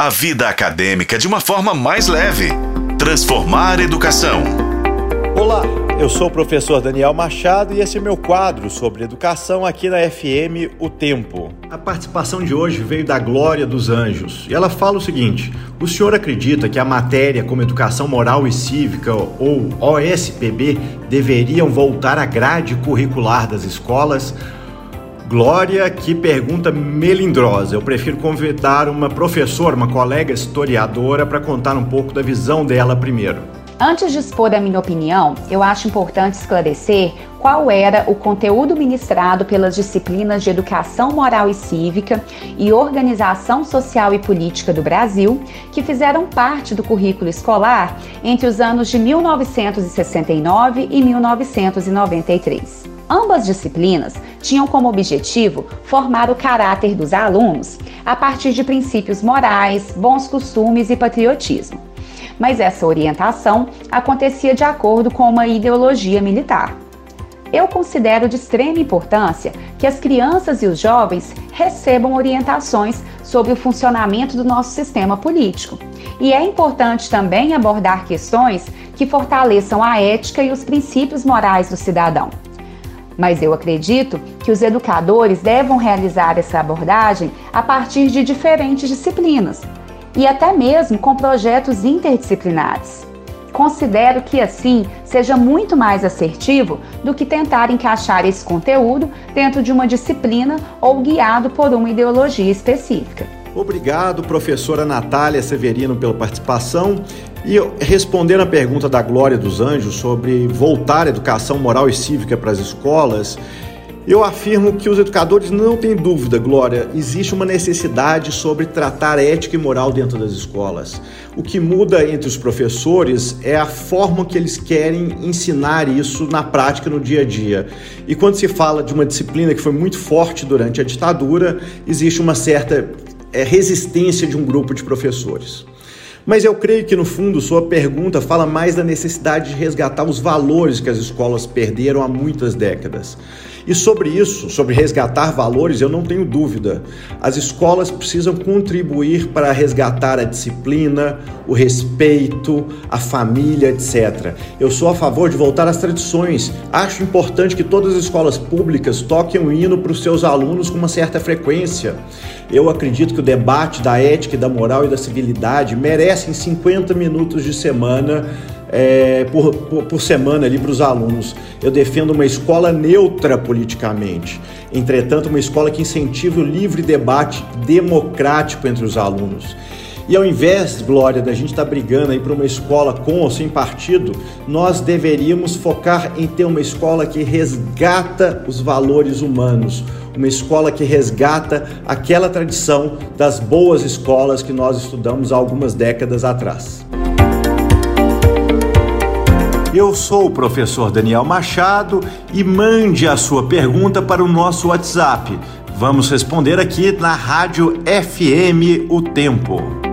a vida acadêmica de uma forma mais leve. Transformar educação. Olá, eu sou o professor Daniel Machado e esse é meu quadro sobre educação aqui na FM O Tempo. A participação de hoje veio da Glória dos Anjos e ela fala o seguinte: o senhor acredita que a matéria como educação moral e cívica ou OSPB deveriam voltar à grade curricular das escolas? Glória, que pergunta melindrosa. Eu prefiro convidar uma professora, uma colega historiadora, para contar um pouco da visão dela primeiro. Antes de expor a minha opinião, eu acho importante esclarecer qual era o conteúdo ministrado pelas disciplinas de Educação Moral e Cívica e Organização Social e Política do Brasil, que fizeram parte do currículo escolar entre os anos de 1969 e 1993. Ambas disciplinas tinham como objetivo formar o caráter dos alunos a partir de princípios morais, bons costumes e patriotismo. Mas essa orientação acontecia de acordo com uma ideologia militar. Eu considero de extrema importância que as crianças e os jovens recebam orientações sobre o funcionamento do nosso sistema político. E é importante também abordar questões que fortaleçam a ética e os princípios morais do cidadão mas eu acredito que os educadores devam realizar essa abordagem a partir de diferentes disciplinas e até mesmo com projetos interdisciplinares. Considero que assim seja muito mais assertivo do que tentar encaixar esse conteúdo dentro de uma disciplina ou guiado por uma ideologia específica. Obrigado, professora Natália Severino, pela participação. E respondendo a pergunta da Glória dos Anjos sobre voltar a educação moral e cívica para as escolas, eu afirmo que os educadores não têm dúvida, Glória, existe uma necessidade sobre tratar ética e moral dentro das escolas. O que muda entre os professores é a forma que eles querem ensinar isso na prática, no dia a dia. E quando se fala de uma disciplina que foi muito forte durante a ditadura, existe uma certa é, resistência de um grupo de professores. Mas eu creio que no fundo sua pergunta fala mais da necessidade de resgatar os valores que as escolas perderam há muitas décadas. E sobre isso, sobre resgatar valores, eu não tenho dúvida. As escolas precisam contribuir para resgatar a disciplina, o respeito, a família, etc. Eu sou a favor de voltar às tradições. Acho importante que todas as escolas públicas toquem o hino para os seus alunos com uma certa frequência. Eu acredito que o debate da ética, da moral e da civilidade merecem 50 minutos de semana é, por, por, por, semana ali para os alunos. Eu defendo uma escola neutra politicamente, entretanto, uma escola que incentive o livre debate democrático entre os alunos. E ao invés, Glória, da gente estar tá brigando aí para uma escola com ou sem partido, nós deveríamos focar em ter uma escola que resgata os valores humanos, uma escola que resgata aquela tradição das boas escolas que nós estudamos há algumas décadas atrás. Eu sou o professor Daniel Machado e mande a sua pergunta para o nosso WhatsApp. Vamos responder aqui na Rádio FM O Tempo.